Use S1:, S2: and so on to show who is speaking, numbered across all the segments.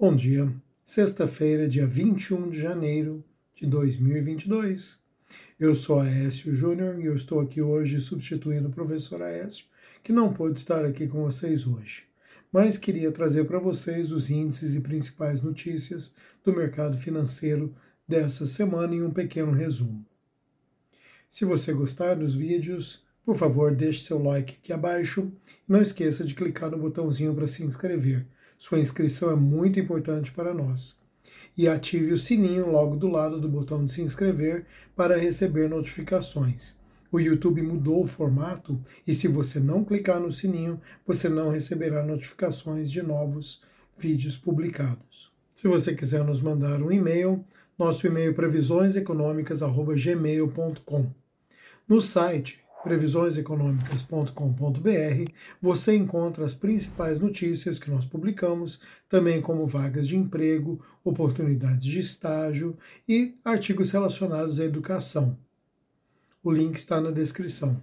S1: Bom dia, sexta-feira, dia 21 de janeiro de 2022. Eu sou Aécio Júnior e eu estou aqui hoje substituindo o professor Aécio, que não pôde estar aqui com vocês hoje. Mas queria trazer para vocês os índices e principais notícias do mercado financeiro dessa semana em um pequeno resumo. Se você gostar dos vídeos, por favor, deixe seu like aqui abaixo e não esqueça de clicar no botãozinho para se inscrever sua inscrição é muito importante para nós. E ative o sininho logo do lado do botão de se inscrever para receber notificações. O YouTube mudou o formato e se você não clicar no sininho, você não receberá notificações de novos vídeos publicados. Se você quiser nos mandar um e-mail, nosso e-mail é previsioneseconômicas@gmail.com. No site previsioneseconômicas.com.br, você encontra as principais notícias que nós publicamos, também como vagas de emprego, oportunidades de estágio e artigos relacionados à educação. O link está na descrição.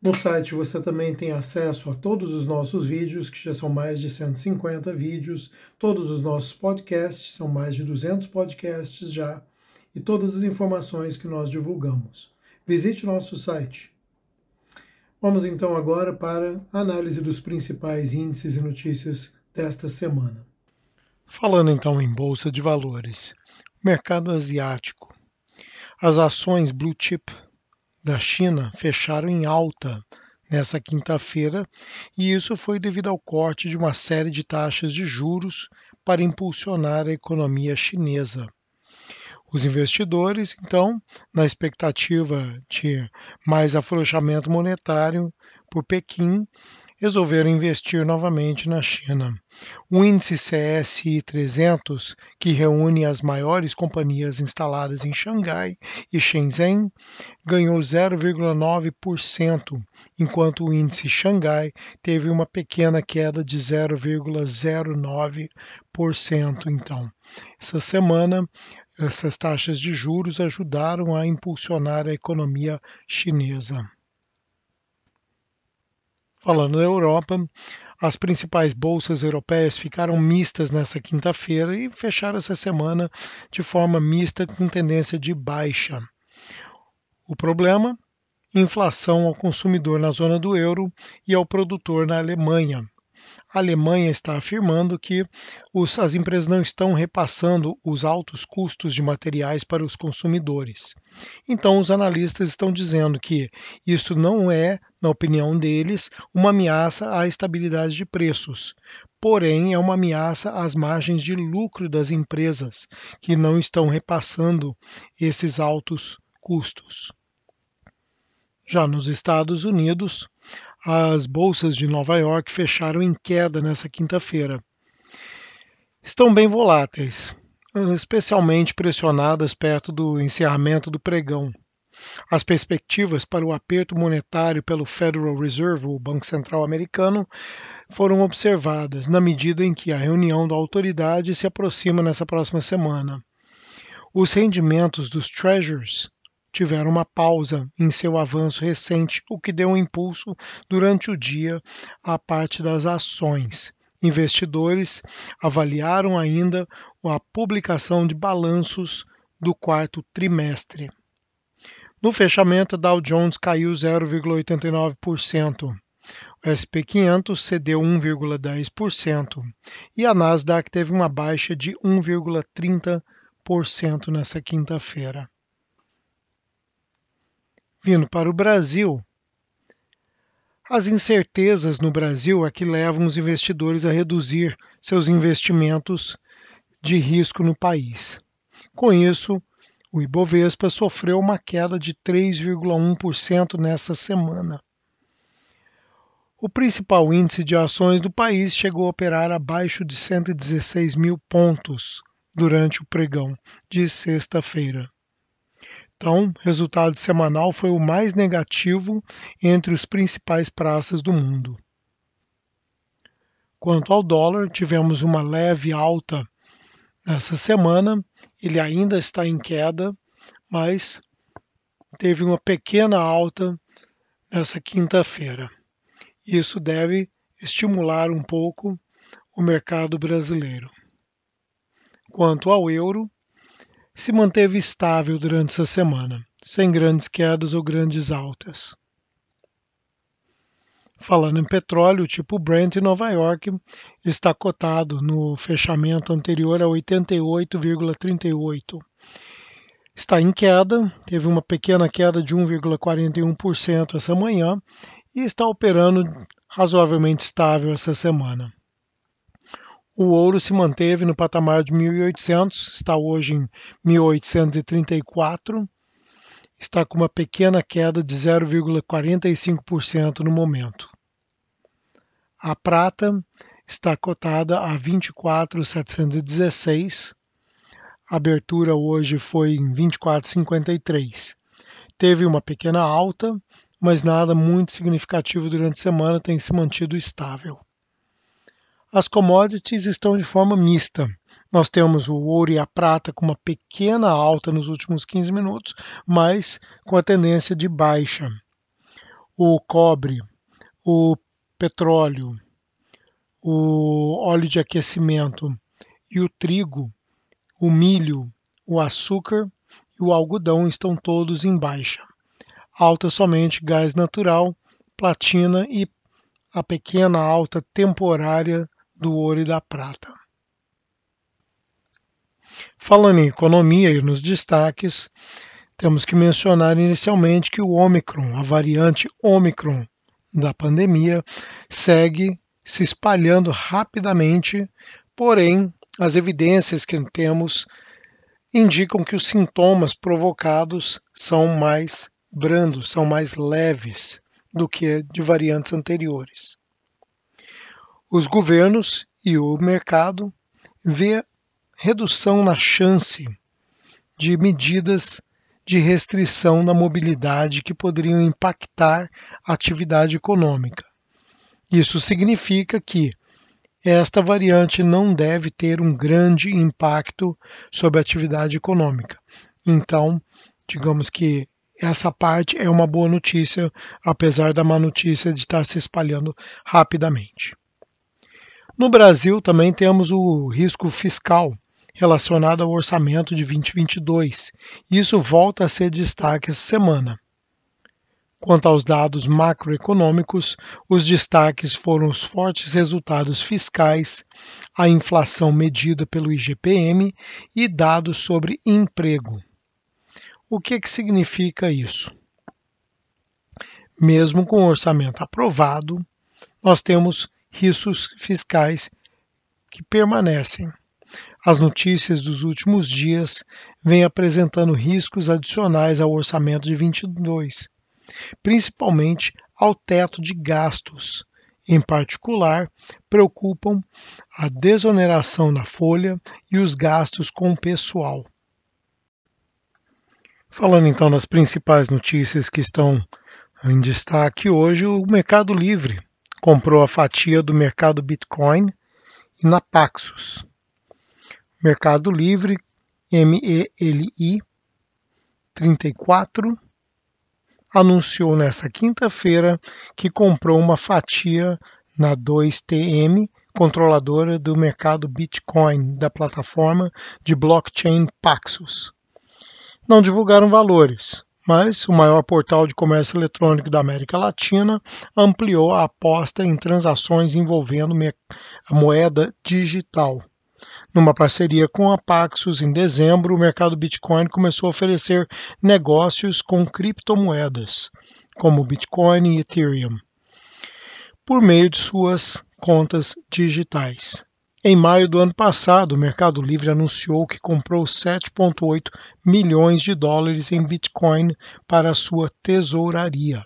S1: No site você também tem acesso a todos os nossos vídeos, que já são mais de 150 vídeos, todos os nossos podcasts, são mais de 200 podcasts já, e todas as informações que nós divulgamos visite nosso site. Vamos então agora para a análise dos principais índices e notícias desta semana.
S2: Falando então em bolsa de valores, mercado asiático. As ações blue chip da China fecharam em alta nessa quinta-feira, e isso foi devido ao corte de uma série de taxas de juros para impulsionar a economia chinesa. Os investidores, então, na expectativa de mais afrouxamento monetário por Pequim, resolveram investir novamente na China. O índice CSI 300, que reúne as maiores companhias instaladas em Xangai e Shenzhen, ganhou 0,9%, enquanto o índice Xangai teve uma pequena queda de 0,09%. Então, essa semana essas taxas de juros ajudaram a impulsionar a economia chinesa. Falando da Europa, as principais bolsas europeias ficaram mistas nessa quinta-feira e fecharam essa semana de forma mista com tendência de baixa. O problema? Inflação ao consumidor na zona do euro e ao produtor na Alemanha, a Alemanha está afirmando que os, as empresas não estão repassando os altos custos de materiais para os consumidores. Então, os analistas estão dizendo que isso não é, na opinião deles, uma ameaça à estabilidade de preços, porém é uma ameaça às margens de lucro das empresas, que não estão repassando esses altos custos. Já nos Estados Unidos, as bolsas de Nova York fecharam em queda nessa quinta-feira. Estão bem voláteis, especialmente pressionadas perto do encerramento do pregão. As perspectivas para o aperto monetário pelo Federal Reserve, o Banco Central Americano, foram observadas na medida em que a reunião da autoridade se aproxima nessa próxima semana. Os rendimentos dos Treasuries tiveram uma pausa em seu avanço recente, o que deu um impulso durante o dia à parte das ações. Investidores avaliaram ainda a publicação de balanços do quarto trimestre. No fechamento, Dow Jones caiu 0,89%. O SP 500 cedeu 1,10% e a Nasdaq teve uma baixa de 1,30% nessa quinta-feira vindo para o Brasil, as incertezas no Brasil é que levam os investidores a reduzir seus investimentos de risco no país. Com isso, o Ibovespa sofreu uma queda de 3,1% nessa semana. O principal índice de ações do país chegou a operar abaixo de 116 mil pontos durante o pregão de sexta-feira. Então, o resultado semanal foi o mais negativo entre os principais praças do mundo. Quanto ao dólar, tivemos uma leve alta nessa semana. Ele ainda está em queda, mas teve uma pequena alta nessa quinta-feira. Isso deve estimular um pouco o mercado brasileiro. Quanto ao euro, se manteve estável durante essa semana, sem grandes quedas ou grandes altas. Falando em petróleo, o tipo Brent em Nova York está cotado no fechamento anterior a 88,38. Está em queda, teve uma pequena queda de 1,41% essa manhã e está operando razoavelmente estável essa semana. O ouro se manteve no patamar de 1.800, está hoje em 1.834, está com uma pequena queda de 0,45% no momento. A prata está cotada a 24.716. A abertura hoje foi em 24,53. Teve uma pequena alta, mas nada muito significativo durante a semana, tem se mantido estável. As commodities estão de forma mista. Nós temos o ouro e a prata com uma pequena alta nos últimos 15 minutos, mas com a tendência de baixa. O cobre, o petróleo, o óleo de aquecimento e o trigo, o milho, o açúcar e o algodão estão todos em baixa. Alta somente gás natural, platina e a pequena alta temporária do ouro e da prata. Falando em economia e nos destaques, temos que mencionar inicialmente que o Omicron, a variante Omicron da pandemia, segue se espalhando rapidamente, porém, as evidências que temos indicam que os sintomas provocados são mais brandos, são mais leves do que de variantes anteriores. Os governos e o mercado vê redução na chance de medidas de restrição da mobilidade que poderiam impactar a atividade econômica. Isso significa que esta variante não deve ter um grande impacto sobre a atividade econômica. Então, digamos que essa parte é uma boa notícia, apesar da má notícia de estar se espalhando rapidamente. No Brasil também temos o risco fiscal relacionado ao orçamento de 2022. Isso volta a ser destaque essa semana. Quanto aos dados macroeconômicos, os destaques foram os fortes resultados fiscais, a inflação medida pelo IGPM e dados sobre emprego. O que, que significa isso? Mesmo com o orçamento aprovado, nós temos riscos fiscais que permanecem. As notícias dos últimos dias vêm apresentando riscos adicionais ao orçamento de 22, principalmente ao teto de gastos. Em particular, preocupam a desoneração da folha e os gastos com o pessoal. Falando então das principais notícias que estão em destaque hoje, o Mercado Livre comprou a fatia do mercado Bitcoin e na Paxos. Mercado Livre, MELI 34, anunciou nesta quinta-feira que comprou uma fatia na 2TM, controladora do mercado Bitcoin da plataforma de blockchain Paxos. Não divulgaram valores, mas o maior portal de comércio eletrônico da América Latina ampliou a aposta em transações envolvendo a moeda digital. Numa parceria com a Paxos, em dezembro, o mercado Bitcoin começou a oferecer negócios com criptomoedas, como Bitcoin e Ethereum, por meio de suas contas digitais. Em maio do ano passado, o Mercado Livre anunciou que comprou 7,8 milhões de dólares em Bitcoin para sua tesouraria.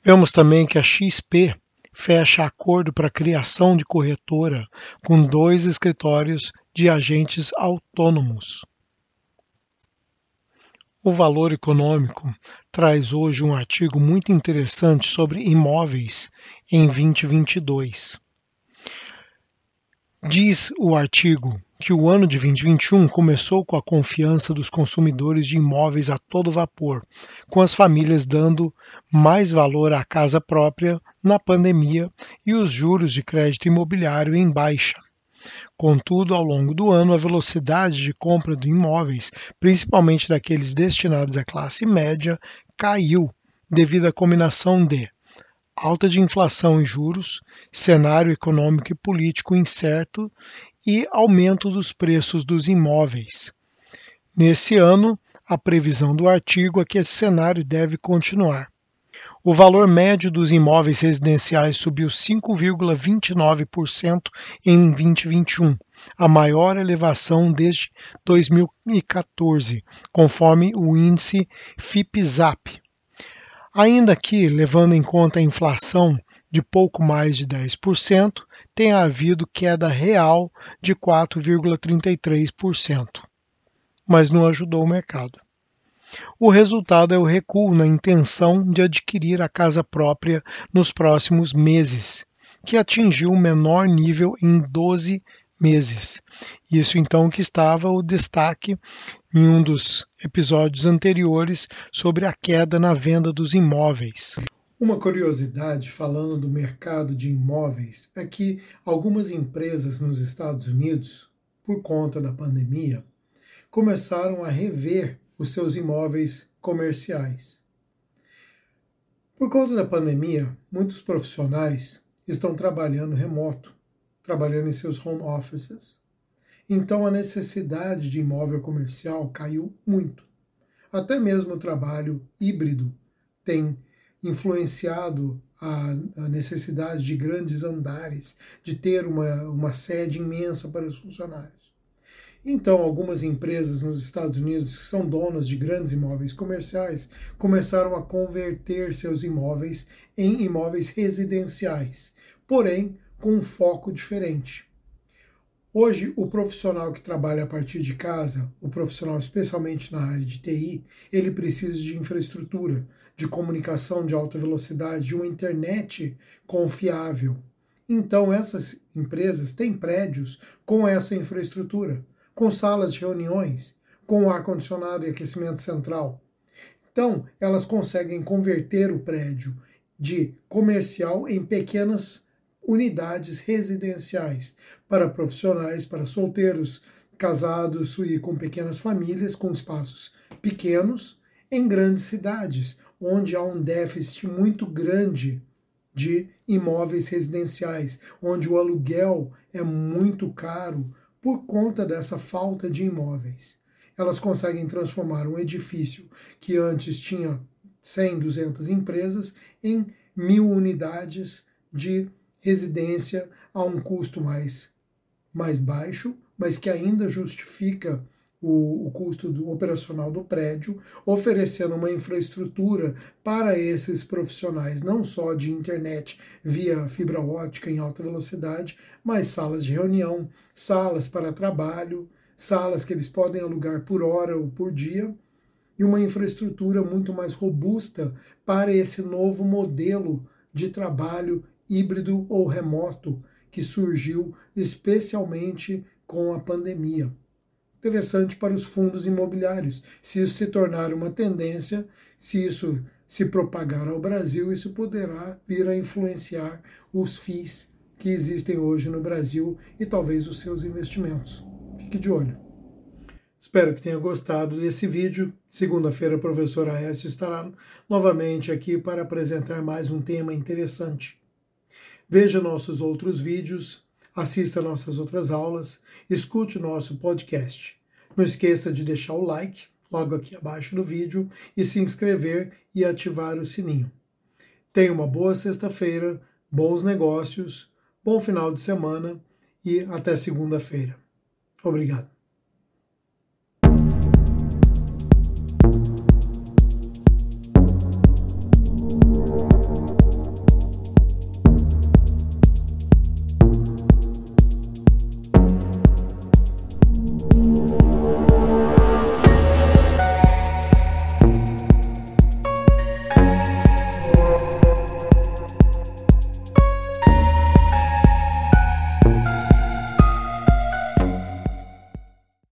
S2: Vemos também que a XP fecha acordo para criação de corretora com dois escritórios de agentes autônomos. O Valor Econômico traz hoje um artigo muito interessante sobre imóveis em 2022. Diz o artigo que o ano de 2021 começou com a confiança dos consumidores de imóveis a todo vapor, com as famílias dando mais valor à casa própria na pandemia e os juros de crédito imobiliário em baixa. Contudo, ao longo do ano, a velocidade de compra de imóveis, principalmente daqueles destinados à classe média, caiu devido à combinação de alta de inflação e juros, cenário econômico e político incerto e aumento dos preços dos imóveis. Nesse ano, a previsão do artigo é que esse cenário deve continuar. O valor médio dos imóveis residenciais subiu 5,29% em 2021, a maior elevação desde 2014, conforme o índice FIPZAP. Ainda que, levando em conta a inflação de pouco mais de 10%, tenha havido queda real de 4,33%, mas não ajudou o mercado. O resultado é o recuo na intenção de adquirir a casa própria nos próximos meses, que atingiu o menor nível em 12 meses. Isso então que estava o destaque em um dos episódios anteriores sobre a queda na venda dos imóveis.
S1: Uma curiosidade falando do mercado de imóveis é que algumas empresas nos Estados Unidos, por conta da pandemia, começaram a rever os seus imóveis comerciais. Por conta da pandemia, muitos profissionais estão trabalhando remoto, trabalhando em seus home offices. Então a necessidade de imóvel comercial caiu muito. Até mesmo o trabalho híbrido tem influenciado a, a, necessidade de grandes andares, de ter uma, uma sede imensa para os funcionários. Então, algumas empresas nos Estados Unidos que são donas de grandes imóveis comerciais começaram a converter seus imóveis em imóveis residenciais, porém com um foco diferente. Hoje, o profissional que trabalha a partir de casa, o profissional especialmente na área de TI, ele precisa de infraestrutura, de comunicação de alta velocidade, de uma internet confiável. Então, essas empresas têm prédios com essa infraestrutura com salas de reuniões, com ar-condicionado e aquecimento central. Então, elas conseguem converter o prédio de comercial em pequenas unidades residenciais para profissionais, para solteiros, casados e com pequenas famílias, com espaços pequenos, em grandes cidades, onde há um déficit muito grande de imóveis residenciais, onde o aluguel é muito caro, por conta dessa falta de imóveis. Elas conseguem transformar um edifício que antes tinha 100, 200 empresas em mil unidades de residência a um custo mais, mais baixo, mas que ainda justifica o, o custo do, operacional do prédio, oferecendo uma infraestrutura para esses profissionais, não só de internet via fibra ótica em alta velocidade, mas salas de reunião, salas para trabalho, salas que eles podem alugar por hora ou por dia, e uma infraestrutura muito mais robusta para esse novo modelo de trabalho híbrido ou remoto que surgiu especialmente com a pandemia interessante para os fundos imobiliários. Se isso se tornar uma tendência, se isso se propagar ao Brasil, isso poderá vir a influenciar os FIIs que existem hoje no Brasil e talvez os seus investimentos. Fique de olho. Espero que tenha gostado desse vídeo. Segunda-feira, o professor Aécio estará novamente aqui para apresentar mais um tema interessante. Veja nossos outros vídeos assista nossas outras aulas, escute o nosso podcast. Não esqueça de deixar o like logo aqui abaixo do vídeo e se inscrever e ativar o sininho. Tenha uma boa sexta-feira, bons negócios, bom final de semana e até segunda-feira. Obrigado.